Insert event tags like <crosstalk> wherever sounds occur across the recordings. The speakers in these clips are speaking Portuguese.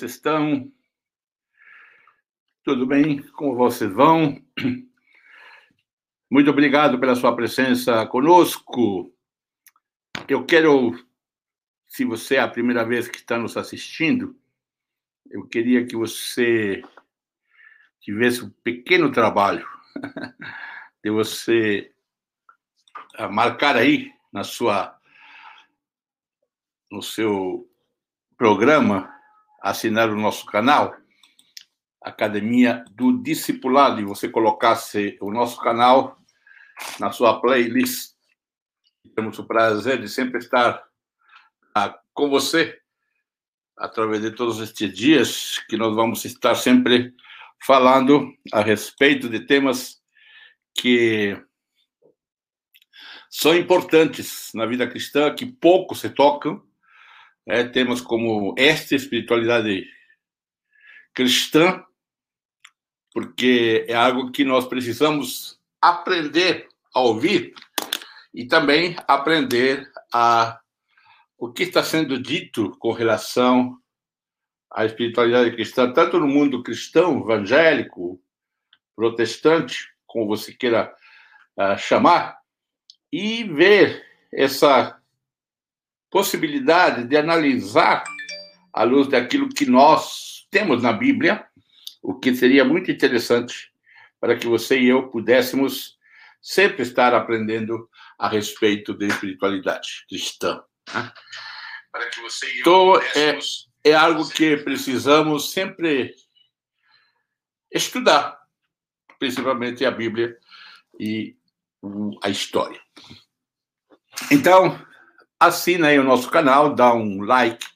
vocês estão? Tudo bem? Como vocês vão? Muito obrigado pela sua presença conosco. Eu quero, se você é a primeira vez que está nos assistindo, eu queria que você tivesse um pequeno trabalho <laughs> de você ah, marcar aí na sua no seu programa, assinar o nosso canal, Academia do Discipulado, e você colocasse o nosso canal na sua playlist. Temos o prazer de sempre estar ah, com você através de todos estes dias que nós vamos estar sempre falando a respeito de temas que são importantes na vida cristã, que pouco se tocam, é, temas como esta espiritualidade cristã, porque é algo que nós precisamos aprender a ouvir e também aprender a o que está sendo dito com relação à espiritualidade cristã, tanto no mundo cristão, evangélico, protestante, como você queira uh, chamar, e ver essa possibilidade de analisar à luz daquilo que nós temos na Bíblia, o que seria muito interessante para que você e eu pudéssemos sempre estar aprendendo a respeito da espiritualidade cristã. Né? Para que você e eu então, pudéssemos... é, é algo que precisamos sempre estudar, principalmente a Bíblia e a história. Então, assina aí o nosso canal, dá um like,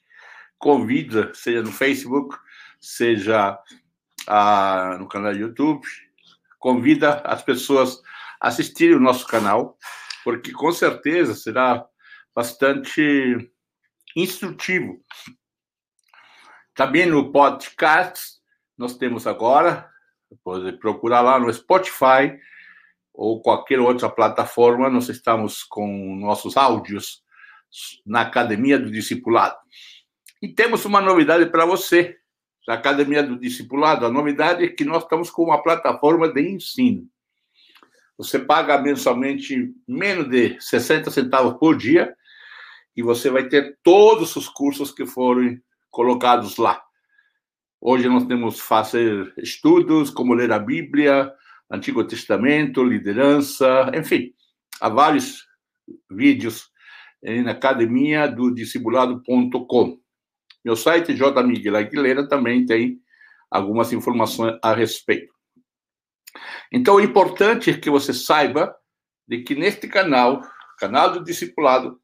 convida, seja no Facebook, seja ah, no canal do YouTube, convida as pessoas a assistirem o nosso canal, porque com certeza será bastante instrutivo. Também no podcast, nós temos agora, pode procurar lá no Spotify ou qualquer outra plataforma, nós estamos com nossos áudios na Academia do Discipulado. E temos uma novidade para você, da Academia do Discipulado. A novidade é que nós estamos com uma plataforma de ensino. Você paga mensalmente menos de 60 centavos por dia e você vai ter todos os cursos que foram colocados lá. Hoje nós temos fazer estudos, como ler a Bíblia, Antigo Testamento, liderança, enfim, há vários vídeos na academia do discipulado.com. Meu site, J. Miguel Aguilera, também tem algumas informações a respeito. Então, o importante é que você saiba de que neste canal, canal do discipulado,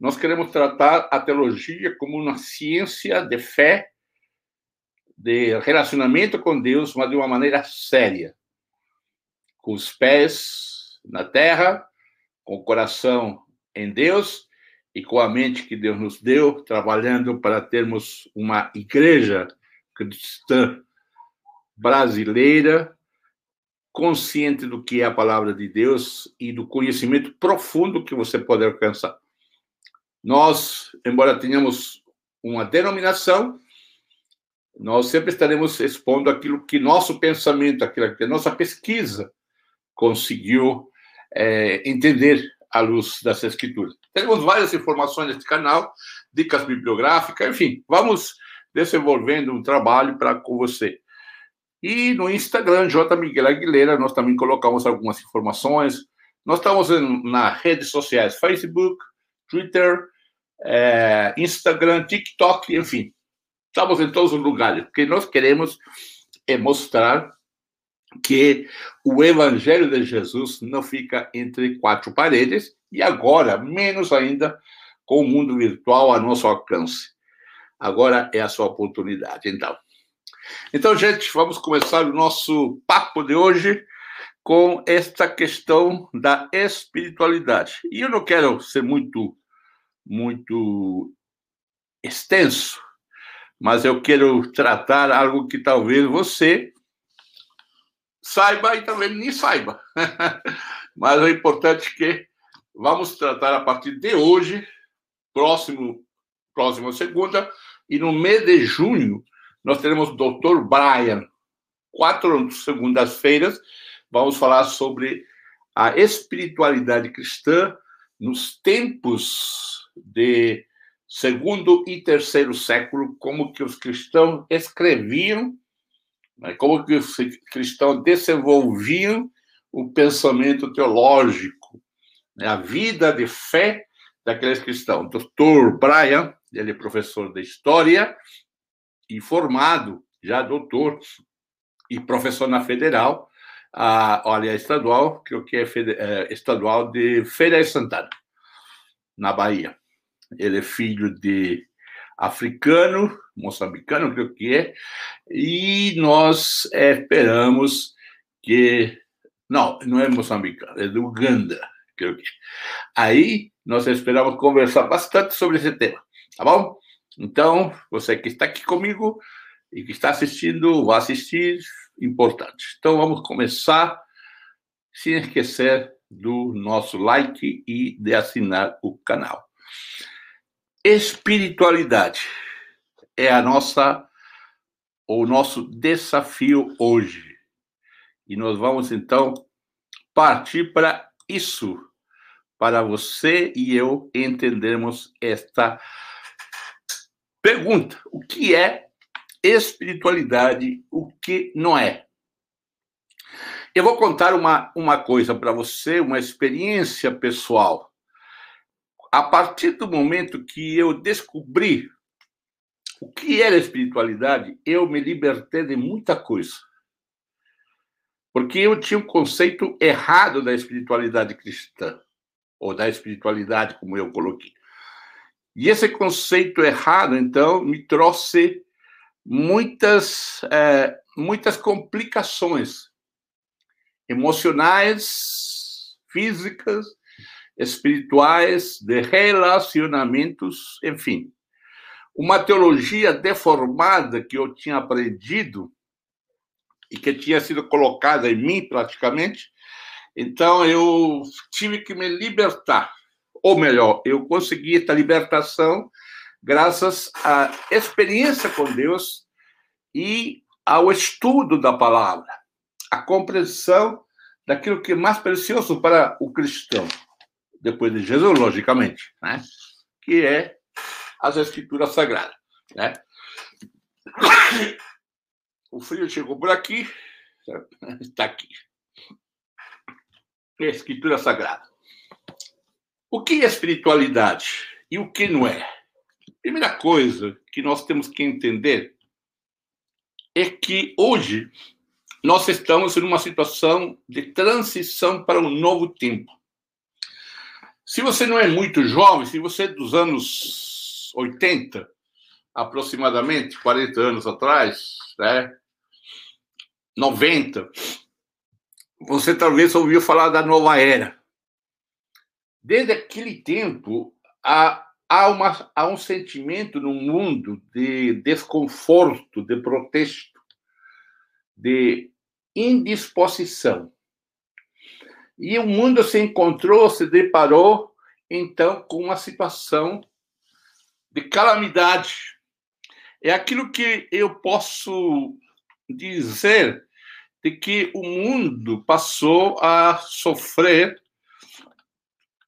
nós queremos tratar a teologia como uma ciência de fé, de relacionamento com Deus, mas de uma maneira séria. Com os pés na terra, com o coração em Deus e com a mente que Deus nos deu, trabalhando para termos uma igreja cristã brasileira consciente do que é a palavra de Deus e do conhecimento profundo que você pode alcançar. Nós, embora tenhamos uma denominação, nós sempre estaremos expondo aquilo que nosso pensamento, aquilo que a nossa pesquisa conseguiu é, entender à luz das escrituras. Temos várias informações neste canal, dicas bibliográficas, enfim, vamos desenvolvendo um trabalho para com você. E no Instagram, J. Miguel Aguilera, nós também colocamos algumas informações. Nós estamos nas redes sociais Facebook, Twitter, é, Instagram, TikTok, enfim. Estamos em todos os lugares, porque nós queremos é mostrar que o Evangelho de Jesus não fica entre quatro paredes e agora, menos ainda, com o mundo virtual a nosso alcance. Agora é a sua oportunidade, então. Então, gente, vamos começar o nosso papo de hoje com esta questão da espiritualidade. E eu não quero ser muito, muito extenso, mas eu quero tratar algo que talvez você saiba e também nem saiba. <laughs> Mas é importante que vamos tratar a partir de hoje, próximo, próxima segunda, e no mês de junho, nós teremos o Dr. Brian. Quatro segundas-feiras, vamos falar sobre a espiritualidade cristã nos tempos de segundo e terceiro século, como que os cristãos escreviam, né, como que os cristãos desenvolviam o pensamento teológico, né, a vida de fé daqueles cristãos. Dr. Brian, ele é professor de história e formado, já doutor e professor na federal, a, olha, estadual, que o que é, é estadual de Feira de Santana, na Bahia. Ele é filho de africano, moçambicano, creio que é, e nós esperamos que. Não, não é moçambicano, é do Uganda, creio que. Aí nós esperamos conversar bastante sobre esse tema, tá bom? Então, você que está aqui comigo e que está assistindo, vai assistir, importante. Então, vamos começar, sem esquecer do nosso like e de assinar o canal. Espiritualidade é a nossa o nosso desafio hoje. E nós vamos então partir para isso, para você e eu entendermos esta pergunta: o que é espiritualidade, o que não é? Eu vou contar uma, uma coisa para você, uma experiência pessoal a partir do momento que eu descobri o que era espiritualidade, eu me libertei de muita coisa. Porque eu tinha um conceito errado da espiritualidade cristã, ou da espiritualidade, como eu coloquei. E esse conceito errado, então, me trouxe muitas, é, muitas complicações emocionais, físicas espirituais, de relacionamentos, enfim. Uma teologia deformada que eu tinha aprendido e que tinha sido colocada em mim praticamente. Então eu tive que me libertar. Ou melhor, eu consegui esta libertação graças à experiência com Deus e ao estudo da palavra, a compreensão daquilo que é mais precioso para o cristão, depois de Jesus, logicamente, né? que é as Escrituras Sagradas. Né? O frio chegou por aqui, está <laughs> aqui. Escritura Sagrada. O que é espiritualidade e o que não é? Primeira coisa que nós temos que entender é que hoje nós estamos em uma situação de transição para um novo tempo. Se você não é muito jovem, se você é dos anos 80, aproximadamente, 40 anos atrás, né? 90, você talvez ouviu falar da nova era. Desde aquele tempo, há, há, uma, há um sentimento no mundo de desconforto, de protesto, de indisposição. E o mundo se encontrou, se deparou, então, com uma situação de calamidade. É aquilo que eu posso dizer de que o mundo passou a sofrer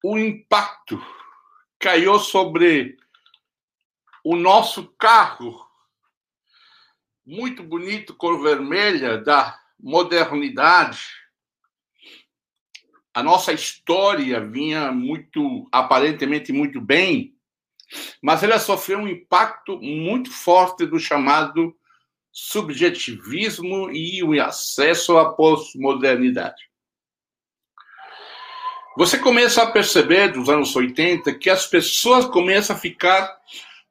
o impacto, caiu sobre o nosso carro, muito bonito, cor vermelha, da modernidade, a nossa história vinha muito, aparentemente, muito bem, mas ela sofreu um impacto muito forte do chamado subjetivismo e o acesso à pós-modernidade. Você começa a perceber, dos anos 80, que as pessoas começam a ficar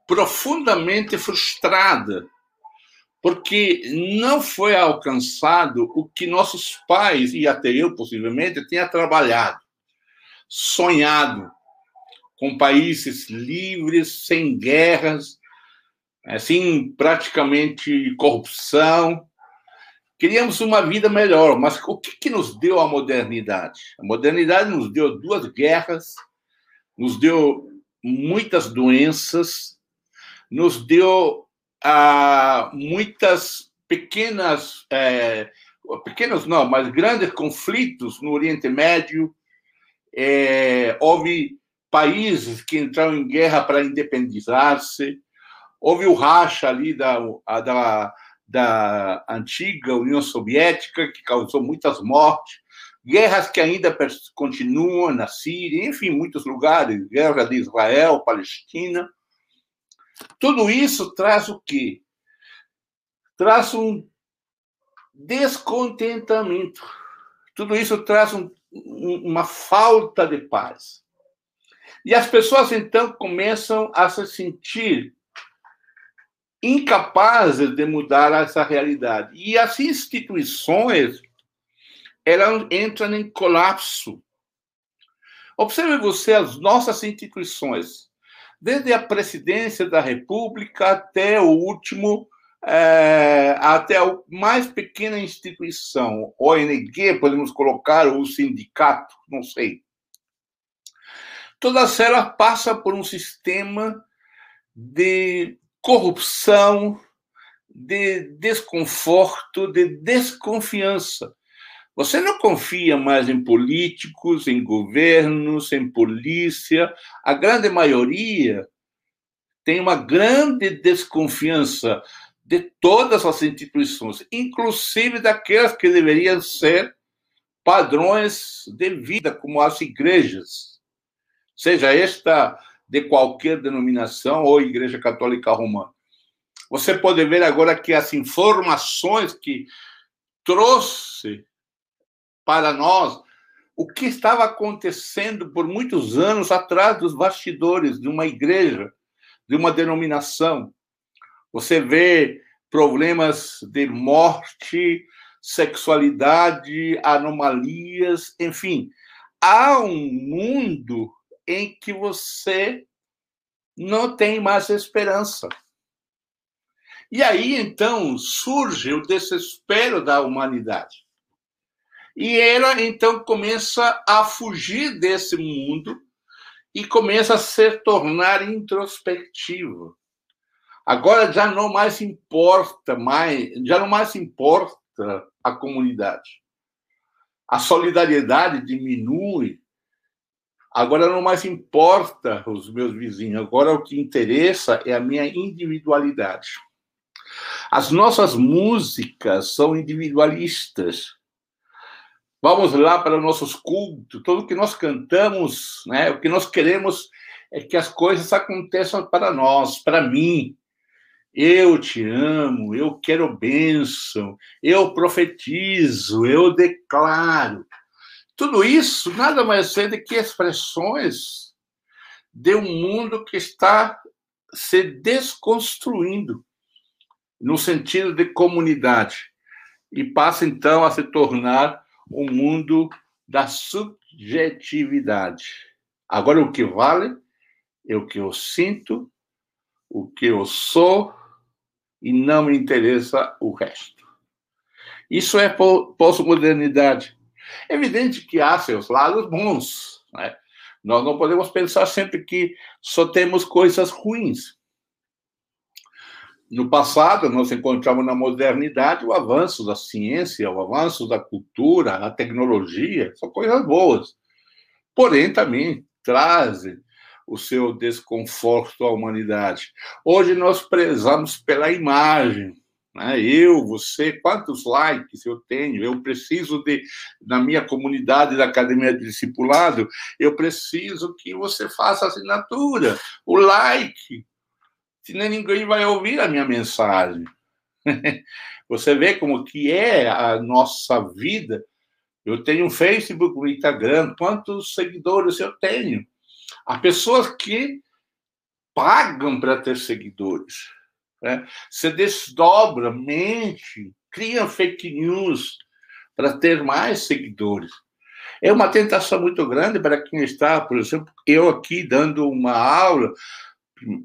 profundamente frustradas porque não foi alcançado o que nossos pais, e até eu possivelmente, tinha trabalhado, sonhado, com países livres, sem guerras, assim, praticamente corrupção. Queríamos uma vida melhor, mas o que, que nos deu a modernidade? A modernidade nos deu duas guerras, nos deu muitas doenças, nos deu ah, muitas pequenas, é, pequenos não, mas grandes conflitos no Oriente Médio. É, houve países que entraram em guerra para independizar-se. Houve o racha ali da, da, da antiga União Soviética, que causou muitas mortes. Guerras que ainda continuam na Síria, enfim, muitos lugares. Guerra de Israel, Palestina. Tudo isso traz o quê? Traz um descontentamento. Tudo isso traz um, uma falta de paz. E as pessoas então começam a se sentir incapazes de mudar essa realidade. E as instituições elas entram em colapso. Observe você as nossas instituições, desde a presidência da República até o último, é, até a mais pequena instituição, ONG, podemos colocar, ou sindicato, não sei. Todas elas passam por um sistema de corrupção, de desconforto, de desconfiança. Você não confia mais em políticos, em governos, em polícia. A grande maioria tem uma grande desconfiança de todas as instituições, inclusive daquelas que deveriam ser padrões de vida, como as igrejas seja esta de qualquer denominação ou Igreja Católica Romana. Você pode ver agora que as informações que trouxe para nós o que estava acontecendo por muitos anos atrás dos bastidores de uma igreja, de uma denominação. Você vê problemas de morte, sexualidade, anomalias, enfim. Há um mundo em que você não tem mais esperança. E aí, então, surge o desespero da humanidade. E ela, então, começa a fugir desse mundo e começa a se tornar introspectiva. Agora já não mais importa mais, já não mais importa a comunidade. A solidariedade diminui, Agora não mais importa os meus vizinhos, agora o que interessa é a minha individualidade. As nossas músicas são individualistas. Vamos lá para os nossos cultos, tudo que nós cantamos, né? O que nós queremos é que as coisas aconteçam para nós, para mim. Eu te amo, eu quero bênção, eu profetizo, eu declaro. Tudo isso nada mais é do que expressões de um mundo que está se desconstruindo no sentido de comunidade e passa então a se tornar um mundo da subjetividade. Agora o que vale é o que eu sinto, o que eu sou e não me interessa o resto. Isso é pós-modernidade. Evidente que há seus lados bons. Né? Nós não podemos pensar sempre que só temos coisas ruins. No passado, nós encontramos na modernidade o avanço da ciência, o avanço da cultura, a tecnologia, são coisas boas. Porém, também trazem o seu desconforto à humanidade. Hoje nós prezamos pela imagem, né? Eu, você, quantos likes eu tenho? Eu preciso de, na minha comunidade da Academia de Discipulado, eu preciso que você faça assinatura, o like, senão ninguém vai ouvir a minha mensagem. <laughs> Você vê como que é a nossa vida. Eu tenho um Facebook, um Instagram, quantos seguidores eu tenho? Há pessoas que pagam para ter seguidores. Né? Você desdobra, mente, cria fake news para ter mais seguidores. É uma tentação muito grande para quem está, por exemplo, eu aqui dando uma aula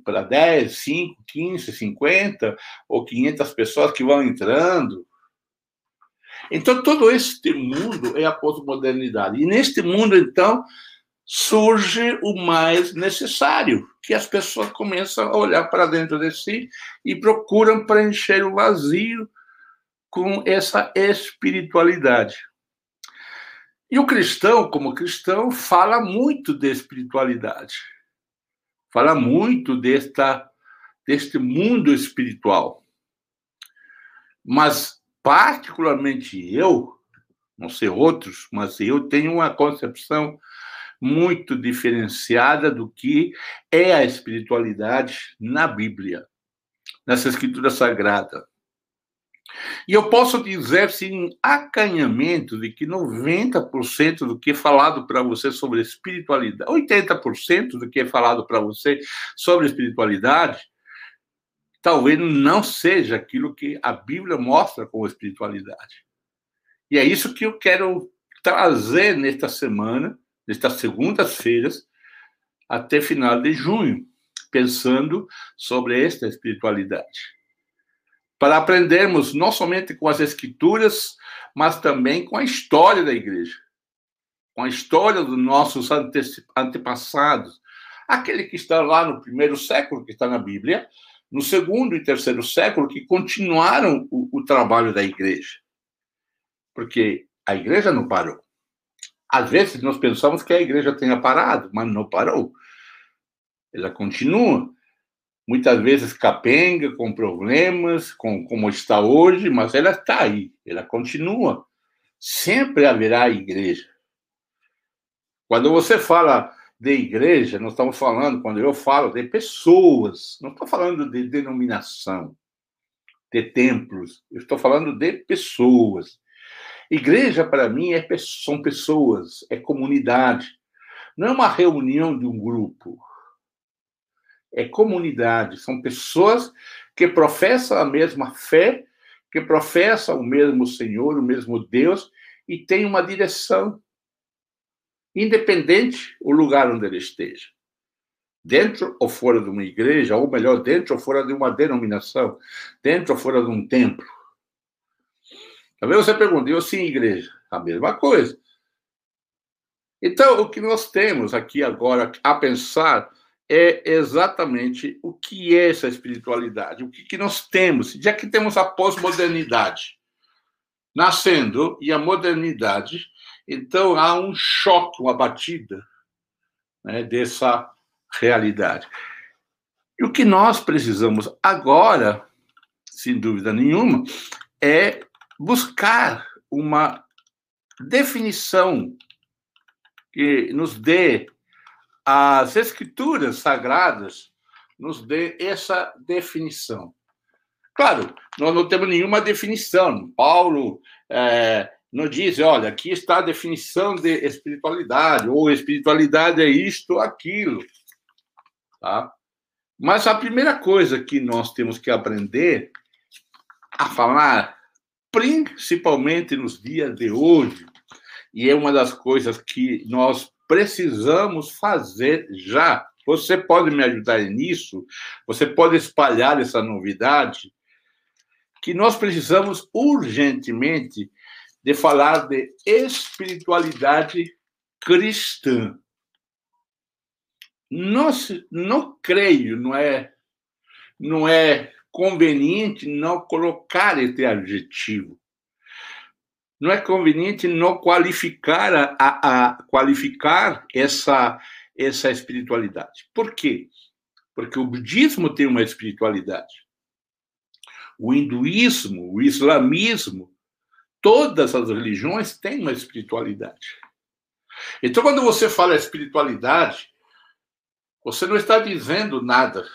para 10, 5, 15, 50 ou 500 pessoas que vão entrando. Então, todo este mundo é a pós-modernidade. E neste mundo, então, surge o mais necessário, que as pessoas começam a olhar para dentro de si e procuram preencher o vazio com essa espiritualidade. E o cristão, como cristão, fala muito de espiritualidade. Fala muito desta, deste mundo espiritual. Mas, particularmente eu, não sei outros, mas eu tenho uma concepção muito diferenciada do que é a espiritualidade na Bíblia, nessa escritura sagrada. E eu posso dizer, sem acanhamento, de que 90% do que é falado para você sobre espiritualidade, 80% do que é falado para você sobre espiritualidade, talvez não seja aquilo que a Bíblia mostra como espiritualidade. E é isso que eu quero trazer nesta semana, nestas segundas-feiras, até final de junho, pensando sobre esta espiritualidade para aprendermos não somente com as escrituras, mas também com a história da igreja, com a história dos nossos antepassados, aquele que está lá no primeiro século, que está na Bíblia, no segundo e terceiro século, que continuaram o, o trabalho da igreja. Porque a igreja não parou. Às vezes nós pensamos que a igreja tenha parado, mas não parou. Ela continua muitas vezes capenga, com problemas, com como está hoje, mas ela está aí, ela continua. Sempre haverá igreja. Quando você fala de igreja, nós estamos falando, quando eu falo de pessoas, não estou falando de denominação, de templos, eu estou falando de pessoas. Igreja, para mim, é, são pessoas, é comunidade. Não é uma reunião de um grupo é comunidade, são pessoas que professam a mesma fé, que professam o mesmo Senhor, o mesmo Deus, e têm uma direção, independente o lugar onde ele esteja. Dentro ou fora de uma igreja, ou melhor, dentro ou fora de uma denominação, dentro ou fora de um templo. Talvez você pergunte, eu sim, igreja? A mesma coisa. Então, o que nós temos aqui agora a pensar é exatamente o que é essa espiritualidade, o que, que nós temos, já que temos a pós-modernidade nascendo e a modernidade, então há um choque, uma batida né, dessa realidade. E o que nós precisamos agora, sem dúvida nenhuma, é buscar uma definição que nos dê as escrituras sagradas nos dê essa definição. Claro, nós não temos nenhuma definição. Paulo é, não diz, olha, aqui está a definição de espiritualidade, ou espiritualidade é isto aquilo. Tá? Mas a primeira coisa que nós temos que aprender a falar, principalmente nos dias de hoje, e é uma das coisas que nós precisamos fazer já. Você pode me ajudar nisso? Você pode espalhar essa novidade? Que nós precisamos urgentemente de falar de espiritualidade cristã. Não, creio, não é, não é conveniente não colocar esse adjetivo não é conveniente não qualificar a, a, a, qualificar essa essa espiritualidade. Por quê? Porque o budismo tem uma espiritualidade. O hinduísmo, o islamismo, todas as religiões têm uma espiritualidade. Então, quando você fala espiritualidade, você não está dizendo nada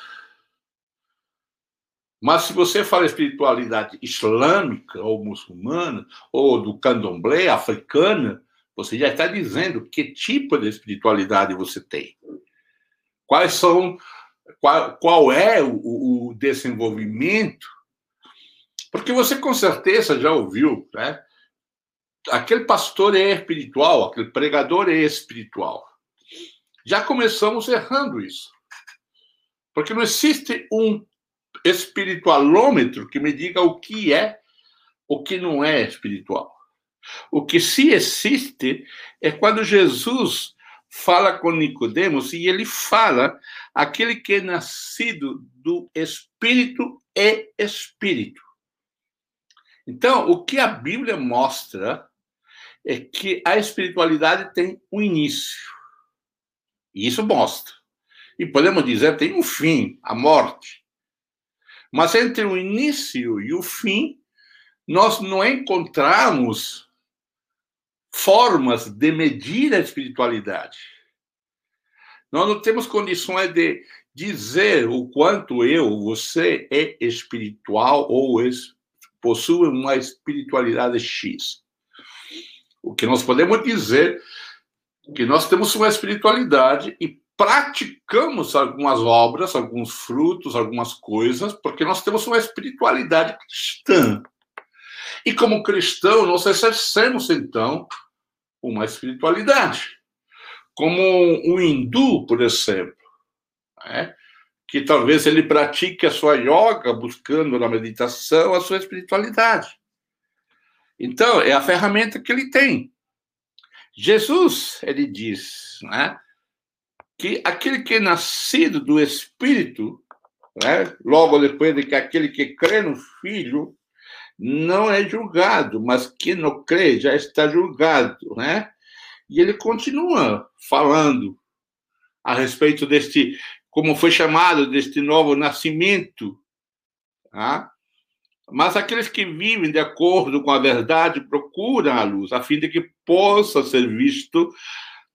mas se você fala espiritualidade islâmica ou muçulmana, ou do candomblé africana, você já está dizendo que tipo de espiritualidade você tem. Quais são, qual, qual é o, o desenvolvimento? Porque você com certeza já ouviu, né? Aquele pastor é espiritual, aquele pregador é espiritual. Já começamos errando isso. Porque não existe um espiritualômetro que me diga o que é, o que não é espiritual. O que se existe é quando Jesus fala com Nicodemos e ele fala aquele que é nascido do Espírito é Espírito. Então, o que a Bíblia mostra é que a espiritualidade tem um início. E isso mostra. E podemos dizer tem um fim, a morte. Mas entre o início e o fim, nós não encontramos formas de medir a espiritualidade. Nós não temos condições de dizer o quanto eu, você é espiritual ou possui uma espiritualidade X. O que nós podemos dizer é que nós temos uma espiritualidade e praticamos algumas obras, alguns frutos, algumas coisas, porque nós temos uma espiritualidade cristã. E como cristão, nós exercemos, então, uma espiritualidade. Como um hindu, por exemplo, né? que talvez ele pratique a sua yoga buscando na meditação a sua espiritualidade. Então, é a ferramenta que ele tem. Jesus, ele diz, né, que aquele que é nascido do Espírito, né, logo depois de que aquele que crê no Filho, não é julgado, mas quem não crê já está julgado, né? E ele continua falando a respeito deste, como foi chamado, deste novo nascimento, tá? Mas aqueles que vivem de acordo com a verdade procuram a luz, a fim de que possa ser visto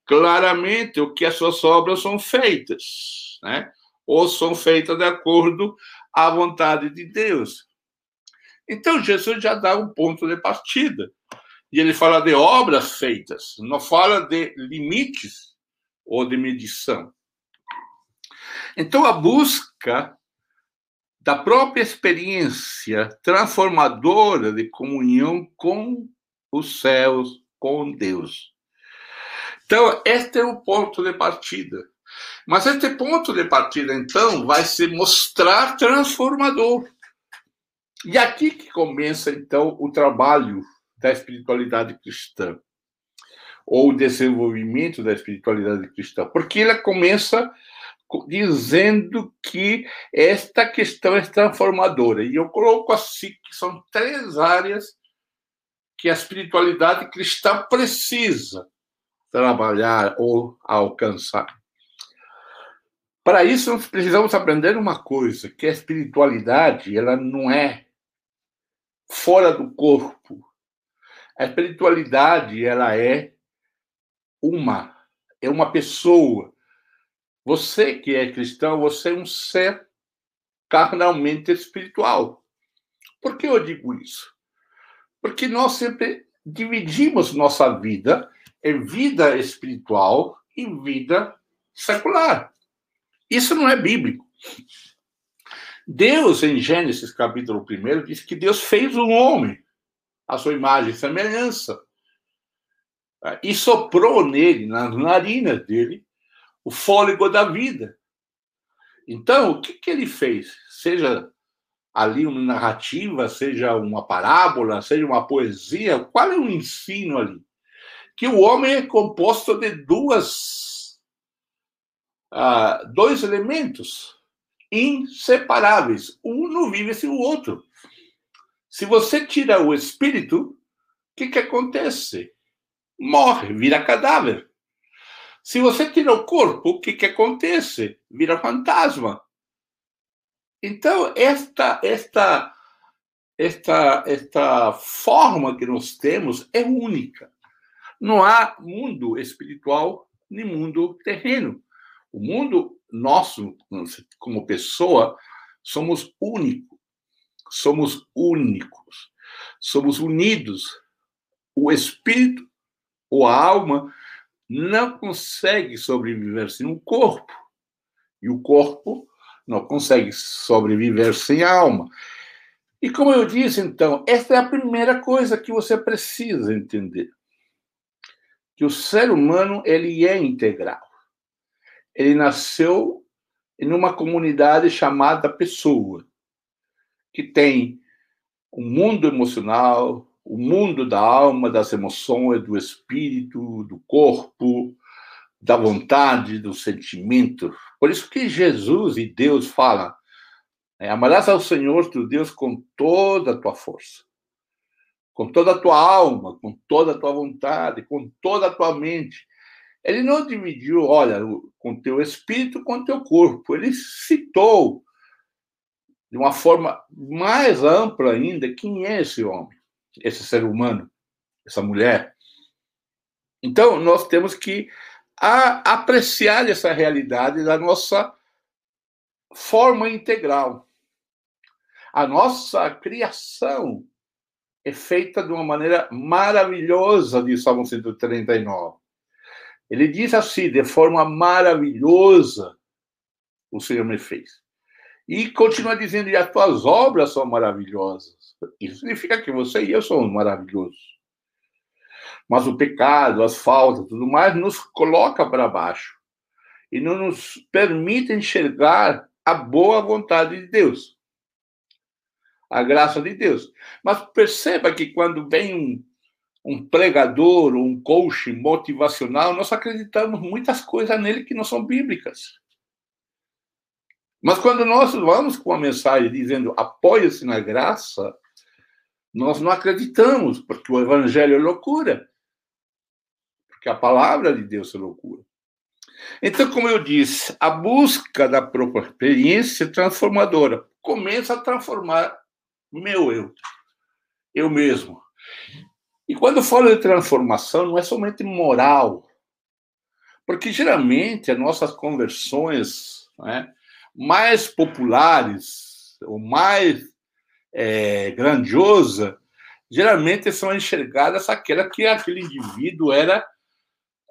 claramente o que as suas obras são feitas, né? Ou são feitas de acordo à vontade de Deus. Então, Jesus já dá um ponto de partida. E ele fala de obras feitas, não fala de limites ou de medição. Então, a busca da própria experiência transformadora de comunhão com os céus, com Deus. Então, este é o ponto de partida. Mas este ponto de partida, então, vai se mostrar transformador. E aqui que começa, então, o trabalho da espiritualidade cristã, ou o desenvolvimento da espiritualidade cristã, porque ela começa dizendo que esta questão é transformadora. E eu coloco assim que são três áreas que a espiritualidade cristã precisa trabalhar ou alcançar. Para isso, nós precisamos aprender uma coisa, que a espiritualidade, ela não é fora do corpo. A espiritualidade, ela é uma, é uma pessoa. Você que é cristão, você é um ser carnalmente espiritual. Por que eu digo isso? Porque nós sempre dividimos nossa vida em vida espiritual e vida secular. Isso não é bíblico. Deus, em Gênesis capítulo 1, diz que Deus fez um homem, a sua imagem e semelhança, e soprou nele, nas narinas dele, o fôlego da vida. Então, o que, que ele fez? Seja ali uma narrativa, seja uma parábola, seja uma poesia, qual é o ensino ali? Que o homem é composto de duas, uh, dois elementos, inseparáveis. Um não vive sem o outro. Se você tira o espírito, o que, que acontece? Morre, vira cadáver. Se você tira o corpo, o que, que acontece? Vira fantasma. Então, esta, esta, esta, esta forma que nós temos é única. Não há mundo espiritual nem mundo terreno. O mundo nosso, como pessoa, somos únicos. Somos únicos. Somos unidos. O espírito ou a alma não consegue sobreviver sem um corpo. E o corpo não consegue sobreviver sem a alma. E como eu disse, então, esta é a primeira coisa que você precisa entender. Que o ser humano, ele é integral ele nasceu em uma comunidade chamada pessoa, que tem o um mundo emocional, o um mundo da alma, das emoções, do espírito, do corpo, da vontade, do sentimento. Por isso que Jesus e Deus falam: amarás ao Senhor teu Deus com toda a tua força, com toda a tua alma, com toda a tua vontade, com toda a tua mente. Ele não dividiu, olha, com teu espírito, com teu corpo. Ele citou de uma forma mais ampla ainda quem é esse homem, esse ser humano, essa mulher. Então, nós temos que apreciar essa realidade da nossa forma integral. A nossa criação é feita de uma maneira maravilhosa, diz Salmo 139. Ele diz assim, de forma maravilhosa, o Senhor me fez. E continua dizendo, e as tuas obras são maravilhosas. Isso significa que você e eu somos maravilhosos. Mas o pecado, as faltas, tudo mais, nos coloca para baixo. E não nos permite enxergar a boa vontade de Deus a graça de Deus. Mas perceba que quando vem um, um pregador, um coach motivacional, nós acreditamos muitas coisas nele que não são bíblicas. Mas quando nós vamos com a mensagem dizendo apoia-se na graça, nós não acreditamos, porque o evangelho é loucura. Porque a palavra de Deus é loucura. Então, como eu disse, a busca da própria experiência transformadora começa a transformar meu eu, eu mesmo. E quando eu falo de transformação, não é somente moral, porque geralmente as nossas conversões né, mais populares, ou mais é, grandiosa, geralmente são enxergadas aquela que aquele indivíduo era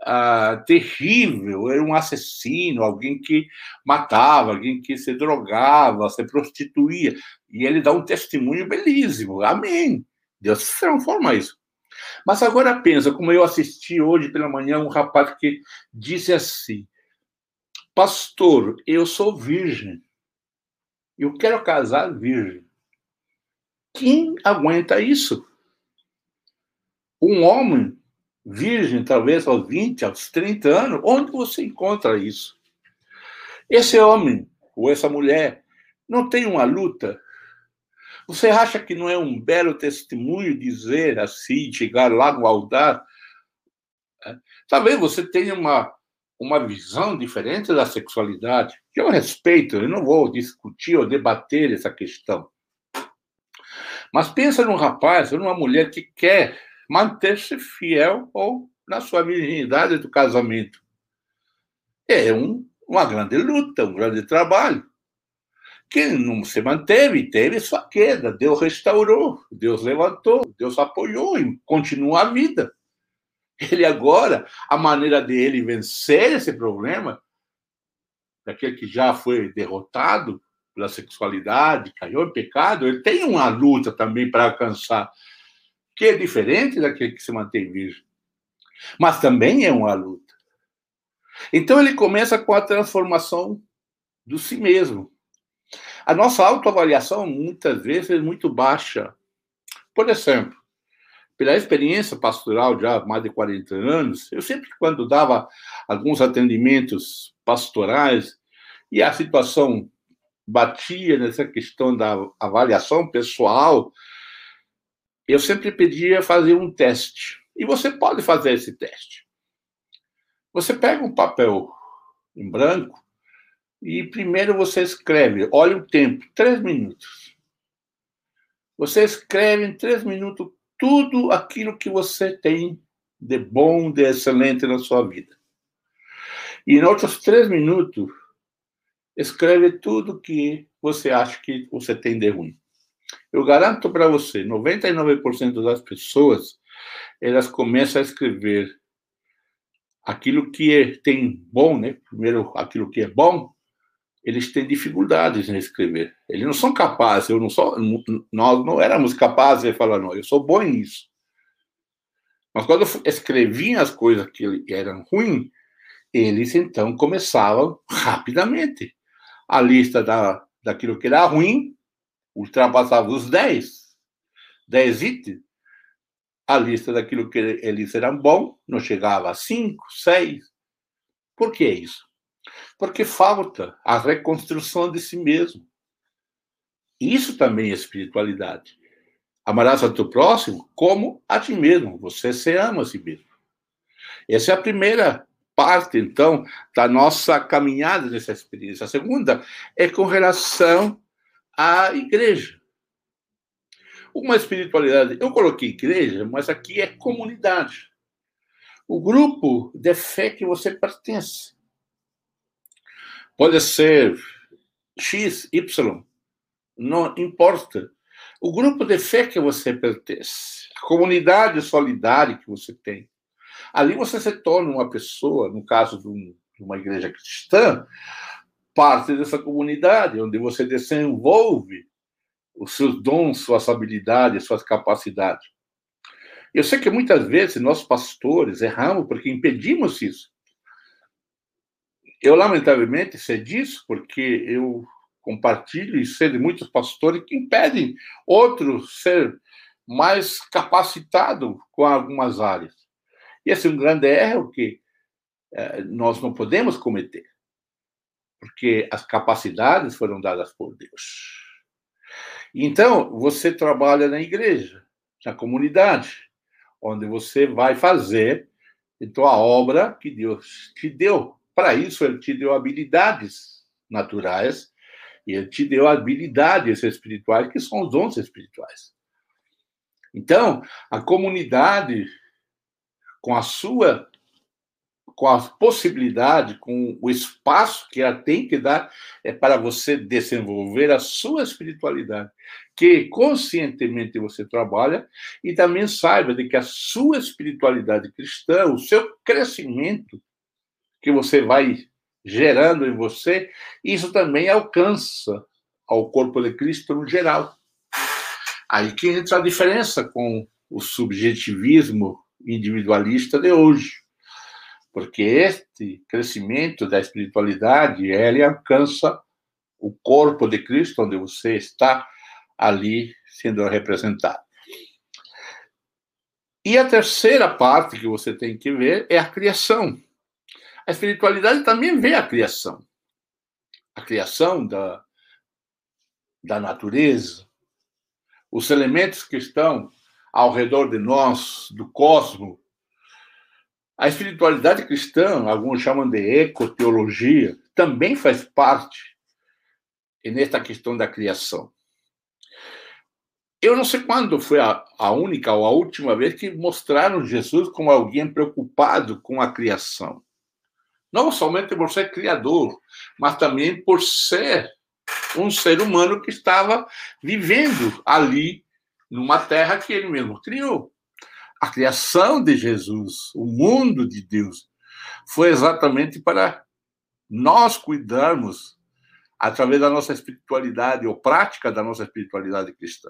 ah, terrível, era um assassino, alguém que matava, alguém que se drogava, se prostituía. E ele dá um testemunho belíssimo. Amém. Deus transforma isso. Mas agora pensa, como eu assisti hoje pela manhã um rapaz que disse assim: Pastor, eu sou virgem. Eu quero casar virgem. Quem aguenta isso? Um homem virgem, talvez aos 20, aos 30 anos, onde você encontra isso? Esse homem ou essa mulher não tem uma luta. Você acha que não é um belo testemunho dizer assim, chegar lá no altar? É. Talvez você tenha uma, uma visão diferente da sexualidade, que eu respeito, eu não vou discutir ou debater essa questão. Mas pensa num rapaz numa mulher que quer manter-se fiel ou na sua virginidade do casamento. É um, uma grande luta, um grande trabalho. Quem não se manteve, teve sua queda. Deus restaurou, Deus levantou, Deus apoiou e continua a vida. Ele agora, a maneira dele vencer esse problema, daquele que já foi derrotado pela sexualidade, caiu em pecado, ele tem uma luta também para alcançar que é diferente daquele que se mantém virgem. Mas também é uma luta. Então ele começa com a transformação do si mesmo. A nossa autoavaliação muitas vezes é muito baixa. Por exemplo, pela experiência pastoral já há mais de 40 anos, eu sempre quando dava alguns atendimentos pastorais e a situação batia nessa questão da avaliação pessoal, eu sempre pedia fazer um teste. E você pode fazer esse teste. Você pega um papel em branco e primeiro você escreve, olha o tempo, três minutos. Você escreve em três minutos tudo aquilo que você tem de bom, de excelente na sua vida. E em outros três minutos, escreve tudo que você acha que você tem de ruim. Eu garanto para você, 99% das pessoas, elas começam a escrever aquilo que é, tem bom, né? Primeiro, aquilo que é bom, eles têm dificuldades em escrever. Eles não são capazes, eu não sou, nós não éramos capazes de falar, não, eu sou bom nisso. Mas quando escreviam as coisas que eram ruins, eles então começavam rapidamente. A lista da, daquilo que era ruim ultrapassava os 10, 10 itens, a lista daquilo que eles eram bons não chegava a 5, 6. Por que isso? Porque falta a reconstrução de si mesmo. Isso também é espiritualidade. Amarás ao teu próximo como a ti mesmo. Você se ama a si mesmo. Essa é a primeira parte, então, da nossa caminhada nessa experiência. A segunda é com relação à igreja. Uma espiritualidade, eu coloquei igreja, mas aqui é comunidade. O grupo de fé que você pertence. Pode ser X, Y, não importa. O grupo de fé que você pertence, a comunidade solidária que você tem, ali você se torna uma pessoa, no caso de, um, de uma igreja cristã, parte dessa comunidade, onde você desenvolve os seus dons, suas habilidades, suas capacidades. Eu sei que muitas vezes nós pastores erramos porque impedimos isso. Eu, lamentavelmente, sei disso porque eu compartilho e sei de muitos pastores que impedem outros ser mais capacitado com algumas áreas. E esse é um grande erro que eh, nós não podemos cometer, porque as capacidades foram dadas por Deus. Então, você trabalha na igreja, na comunidade, onde você vai fazer então a obra que Deus te deu. Para isso, ele te deu habilidades naturais e ele te deu habilidades espirituais, que são os dons espirituais. Então, a comunidade, com a sua, com a possibilidade, com o espaço que ela tem que dar, é para você desenvolver a sua espiritualidade, que conscientemente você trabalha, e também saiba de que a sua espiritualidade cristã, o seu crescimento, que você vai gerando em você, isso também alcança ao corpo de Cristo no geral. Aí que entra a diferença com o subjetivismo individualista de hoje. Porque este crescimento da espiritualidade, ele alcança o corpo de Cristo, onde você está ali sendo representado. E a terceira parte que você tem que ver é a criação. A espiritualidade também vê a criação. A criação da, da natureza, os elementos que estão ao redor de nós, do cosmos. A espiritualidade cristã, alguns chamam de ecoteologia, também faz parte nesta questão da criação. Eu não sei quando foi a, a única ou a última vez que mostraram Jesus como alguém preocupado com a criação não somente por ser criador, mas também por ser um ser humano que estava vivendo ali numa terra que ele mesmo criou. A criação de Jesus, o mundo de Deus, foi exatamente para nós cuidarmos através da nossa espiritualidade ou prática da nossa espiritualidade cristã.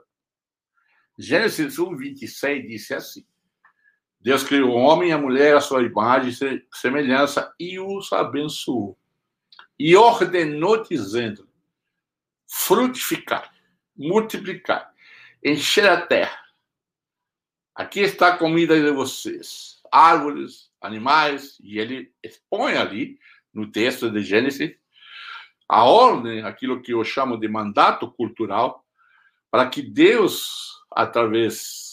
Gênesis 1, 26 disse assim: Deus criou o homem e a mulher à sua imagem e semelhança e os abençoou. E ordenou, dizendo: frutificar, multiplicar, encher a terra. Aqui está a comida de vocês, árvores, animais, e ele expõe ali, no texto de Gênesis, a ordem, aquilo que eu chamo de mandato cultural, para que Deus, através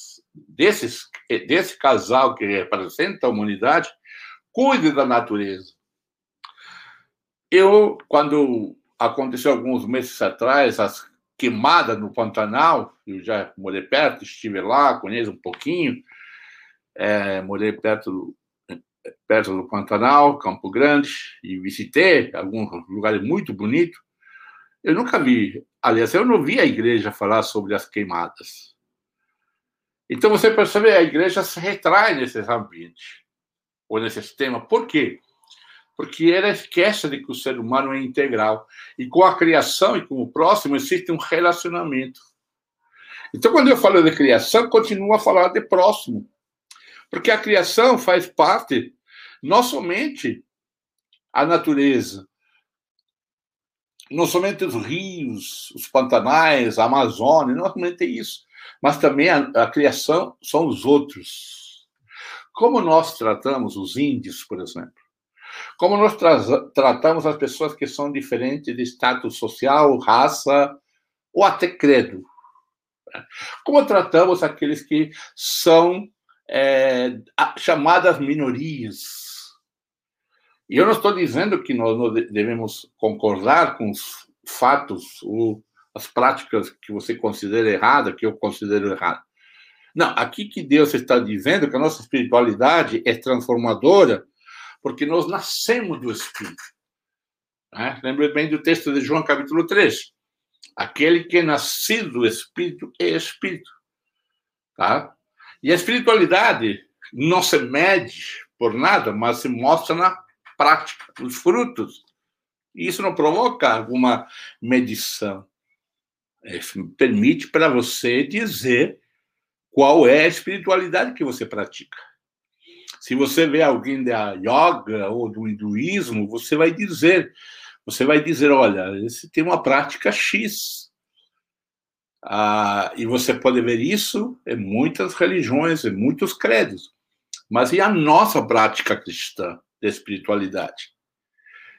desses, desse casal que representa a humanidade, cuide da natureza. Eu, quando aconteceu alguns meses atrás, as queimadas no Pantanal, eu já morei perto, estive lá, conheço um pouquinho, é, morei perto do, perto do Pantanal, Campo Grande, e visitei alguns lugares muito bonitos. Eu nunca vi, aliás, eu não vi a igreja falar sobre as queimadas. Então você percebe a igreja se retrai nesses ambientes ou nesse sistema. Por quê? Porque ela esquece de que o ser humano é integral e com a criação e com o próximo existe um relacionamento. Então quando eu falo de criação, continuo a falar de próximo, porque a criação faz parte não somente a natureza, não somente os rios, os pantanais, a Amazônia, não somente isso, mas também a, a criação são os outros. Como nós tratamos os índios, por exemplo? Como nós tra tratamos as pessoas que são diferentes de status social, raça ou até credo. Como tratamos aqueles que são é, chamadas minorias. E eu não estou dizendo que nós não devemos concordar com os fatos ou as práticas que você considera errada, que eu considero errada. Não, aqui que Deus está dizendo que a nossa espiritualidade é transformadora, porque nós nascemos do Espírito. Né? Lembre bem do texto de João, capítulo 3. Aquele que é nascido do Espírito é Espírito. Tá? E a espiritualidade não se mede por nada, mas se mostra na prática, nos frutos. E isso não provoca alguma medição. É, permite para você dizer qual é a espiritualidade que você pratica. Se você vê alguém da yoga ou do hinduísmo, você vai dizer, você vai dizer, olha, esse tem uma prática X. Ah, e você pode ver isso em muitas religiões, em muitos credos. Mas e a nossa prática cristã de espiritualidade?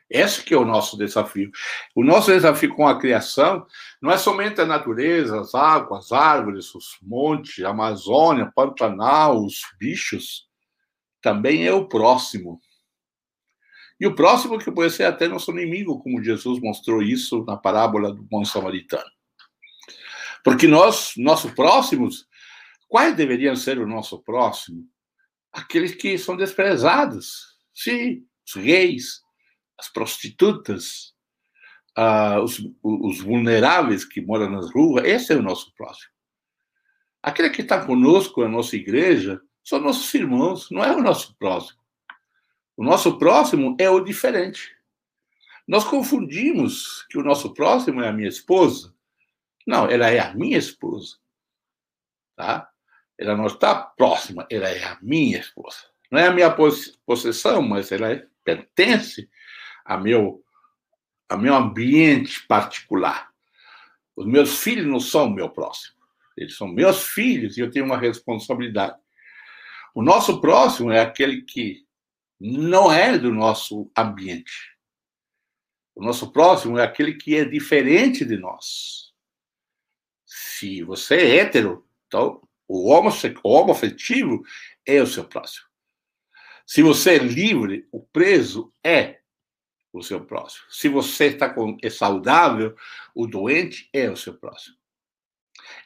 Esse que é o nosso desafio. O nosso desafio com a criação não é somente a natureza, as águas, as árvores, os montes, a Amazônia, Pantanal, os bichos. Também é o próximo. E o próximo que pode ser até nosso inimigo, como Jesus mostrou isso na parábola do bom samaritano. Porque nós, nossos próximos, quais deveriam ser o nosso próximo? Aqueles que são desprezados. Sim, os reis, as prostitutas, uh, os, os, vulneráveis que moram nas ruas, esse é o nosso próximo. Aquele que está conosco na nossa igreja são nossos irmãos, não é o nosso próximo. O nosso próximo é o diferente. Nós confundimos que o nosso próximo é a minha esposa. Não, ela é a minha esposa. Tá? Ela não está próxima, ela é a minha esposa. Não é a minha possessão, mas ela é, pertence a meu, a meu ambiente particular. Os meus filhos não são meu próximo. Eles são meus filhos e eu tenho uma responsabilidade. O nosso próximo é aquele que não é do nosso ambiente. O nosso próximo é aquele que é diferente de nós. Se você é hétero, então o homoafetivo é o seu próximo. Se você é livre, o preso é o seu próximo. Se você está com, é saudável, o doente é o seu próximo.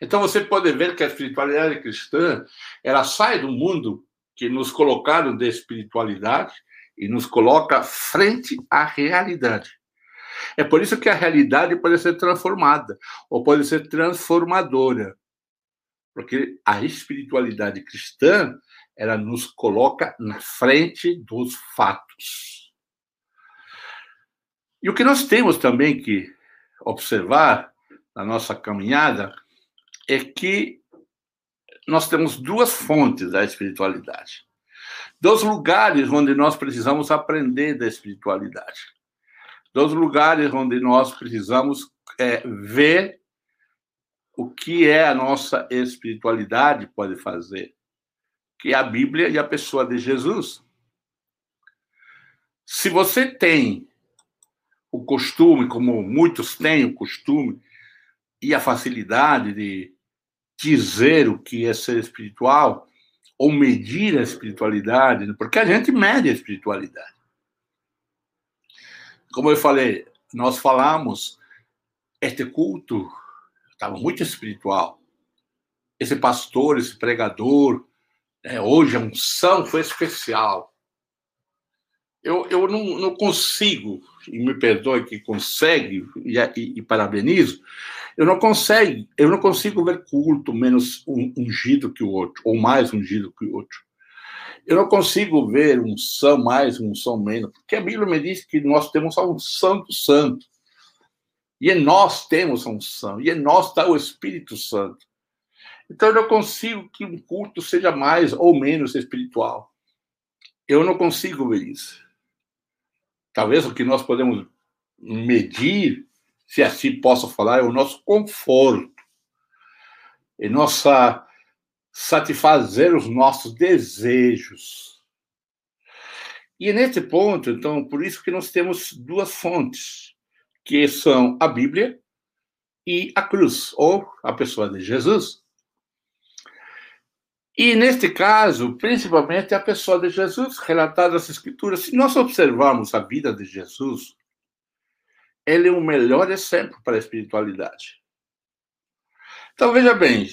Então você pode ver que a espiritualidade cristã ela sai do mundo que nos colocaram de espiritualidade e nos coloca frente à realidade. É por isso que a realidade pode ser transformada ou pode ser transformadora. Porque a espiritualidade cristã, ela nos coloca na frente dos fatos. E o que nós temos também que observar na nossa caminhada é que nós temos duas fontes da espiritualidade. Dois lugares onde nós precisamos aprender da espiritualidade. Dois lugares onde nós precisamos é, ver o que é a nossa espiritualidade pode fazer, que é a Bíblia e a pessoa de Jesus. Se você tem o costume, como muitos têm o costume, e a facilidade de dizer o que é ser espiritual, ou medir a espiritualidade, porque a gente mede a espiritualidade. Como eu falei, nós falamos, este culto estava muito espiritual. Esse pastor, esse pregador, né, hoje a unção foi especial eu, eu não, não consigo, e me perdoe que consegue, e, e, e, parabenizo, eu não consigo, eu não consigo ver culto menos ungido que o outro, ou mais ungido que o outro. Eu não consigo ver um são mais, um são menos, porque a Bíblia me diz que nós temos um santo santo. E em nós temos a unção, e em nós está o Espírito Santo. Então eu não consigo que um culto seja mais ou menos espiritual. Eu não consigo ver isso. Talvez o que nós podemos medir, se assim posso falar, é o nosso conforto, e nossa satisfazer os nossos desejos. E nesse ponto, então, por isso que nós temos duas fontes, que são a Bíblia e a cruz, ou a pessoa de Jesus. E neste caso, principalmente a pessoa de Jesus, relatada nas Escrituras. Se nós observarmos a vida de Jesus, ele é o melhor exemplo para a espiritualidade. Então, veja bem,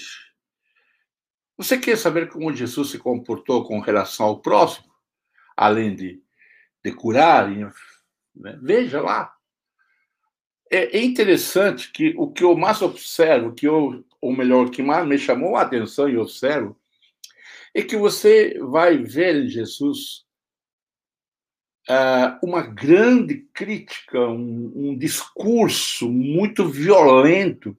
você quer saber como Jesus se comportou com relação ao próximo, além de, de curar? Né? Veja lá. É, é, interessante que o que eu mais observo, que eu, ou melhor, que mais me chamou a atenção e observo, é que você vai ver em Jesus uh, uma grande crítica, um, um discurso muito violento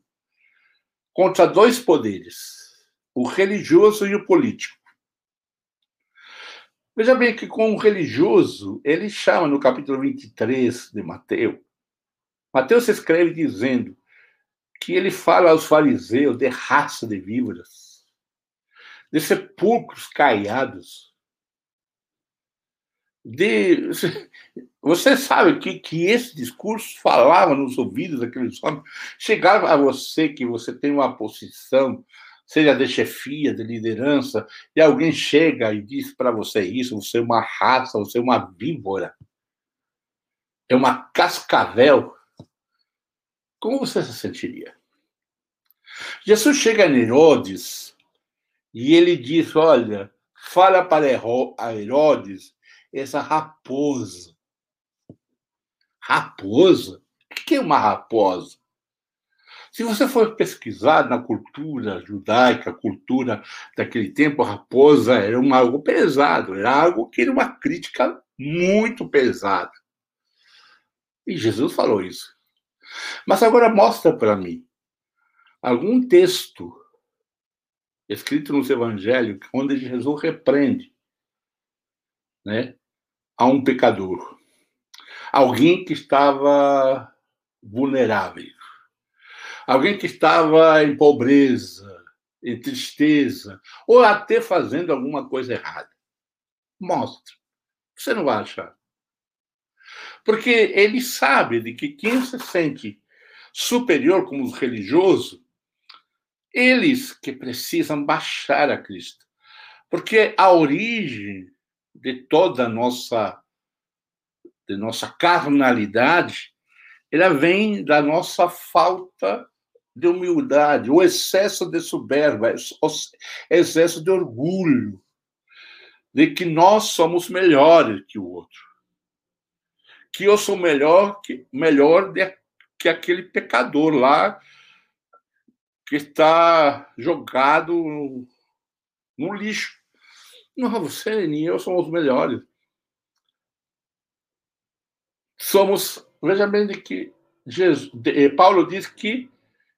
contra dois poderes, o religioso e o político. Veja bem que com o religioso, ele chama no capítulo 23 de Mateus, Mateus escreve dizendo que ele fala aos fariseus de raça de víboras, de sepulcros caiados. De... <laughs> Você sabe que, que esse discurso falava nos ouvidos daqueles homens? Chegava a você que você tem uma posição, seja de chefia, de liderança, e alguém chega e diz para você isso: você é uma raça, você é uma víbora, é uma cascavel. Como você se sentiria? Jesus chega em Herodes e ele diz: Olha, fala para Herodes essa raposa. Raposa? O que é uma raposa? Se você for pesquisar na cultura judaica, cultura daquele tempo, a raposa era um algo pesado, era algo que era uma crítica muito pesada. E Jesus falou isso. Mas agora mostra para mim algum texto escrito nos evangelhos, onde Jesus repreende né, a um pecador, alguém que estava vulnerável, alguém que estava em pobreza, em tristeza, ou até fazendo alguma coisa errada. Mostra. Você não vai achar. Porque ele sabe de que quem se sente superior como os religiosos eles que precisam baixar a Cristo. Porque a origem de toda a nossa de nossa carnalidade, ela vem da nossa falta de humildade, o excesso de soberba, o excesso de orgulho, de que nós somos melhores que o outro. Que eu sou melhor que melhor de, que aquele pecador lá que está jogado no, lixo. Não, você nem eu somos os melhores. Somos, veja bem que Jesus, de, eh, Paulo diz que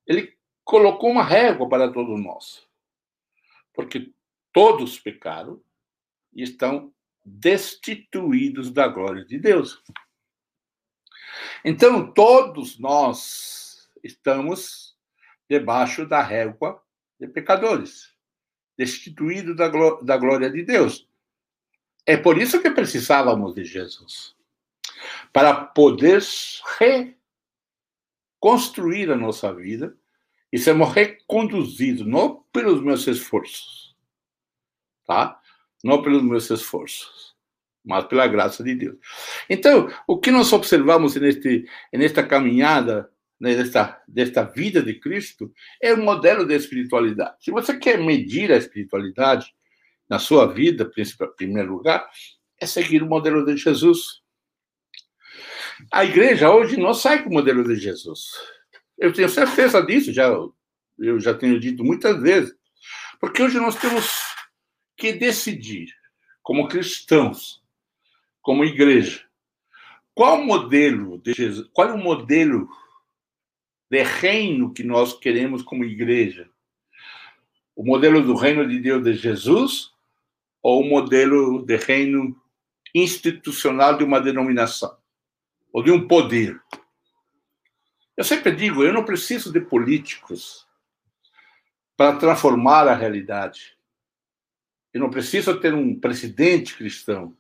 ele colocou uma régua para todos nós. Porque todos pecaram e estão destituídos da glória de Deus. Então, todos nós estamos debaixo da régua de pecadores, destituído da, da glória de Deus. É por isso que precisávamos de Jesus para poder reconstruir a nossa vida e sermos reconduzidos, não pelos meus esforços, tá? Não pelos meus esforços, mas pela graça de Deus. Então, o que nós observamos neste, nesta caminhada né, desta, desta vida de Cristo é o modelo da espiritualidade. Se você quer medir a espiritualidade na sua vida, em primeiro lugar, é seguir o modelo de Jesus. A igreja hoje não sai com o modelo de Jesus. Eu tenho certeza disso, já, eu já tenho dito muitas vezes. Porque hoje nós temos que decidir, como cristãos, como igreja, qual modelo de Jesus, qual é o modelo de reino que nós queremos como igreja? O modelo do reino de Deus de Jesus ou o modelo de reino institucional de uma denominação ou de um poder? Eu sempre digo, eu não preciso de políticos para transformar a realidade. Eu não preciso ter um presidente cristão.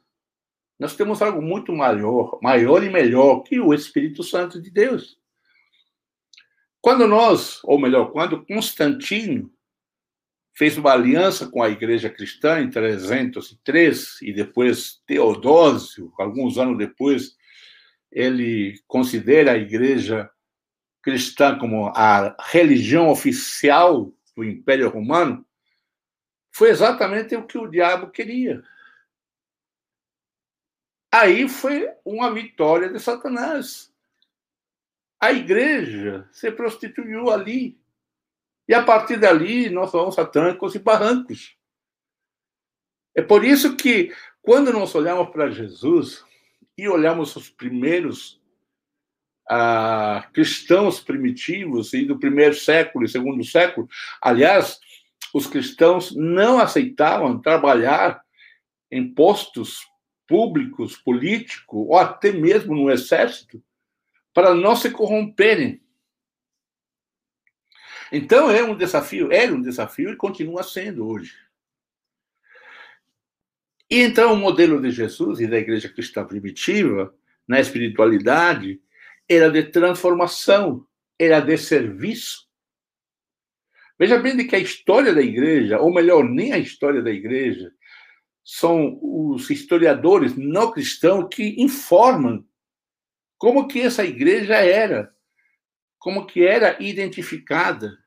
nós temos algo muito maior, maior e melhor que o Espírito Santo de Deus. Quando nós, ou melhor, quando Constantino fez uma aliança com a igreja cristã em 303 e depois Teodósio, alguns anos depois, ele considera a igreja cristã como a religião oficial do Império Romano, foi exatamente o que o diabo queria. Aí foi uma vitória de Satanás. A igreja se prostituiu ali. E a partir dali, nós vamos a trancos e barrancos. É por isso que, quando nós olhamos para Jesus e olhamos os primeiros ah, cristãos primitivos e do primeiro século e segundo século, aliás, os cristãos não aceitavam trabalhar em postos públicos, políticos, ou até mesmo no exército, para não se corromperem. Então é um desafio, era um desafio e continua sendo hoje. E então o modelo de Jesus e da igreja cristã primitiva, na espiritualidade, era de transformação, era de serviço. Veja bem de que a história da igreja, ou melhor, nem a história da igreja, são os historiadores não cristãos que informam como que essa igreja era, como que era identificada.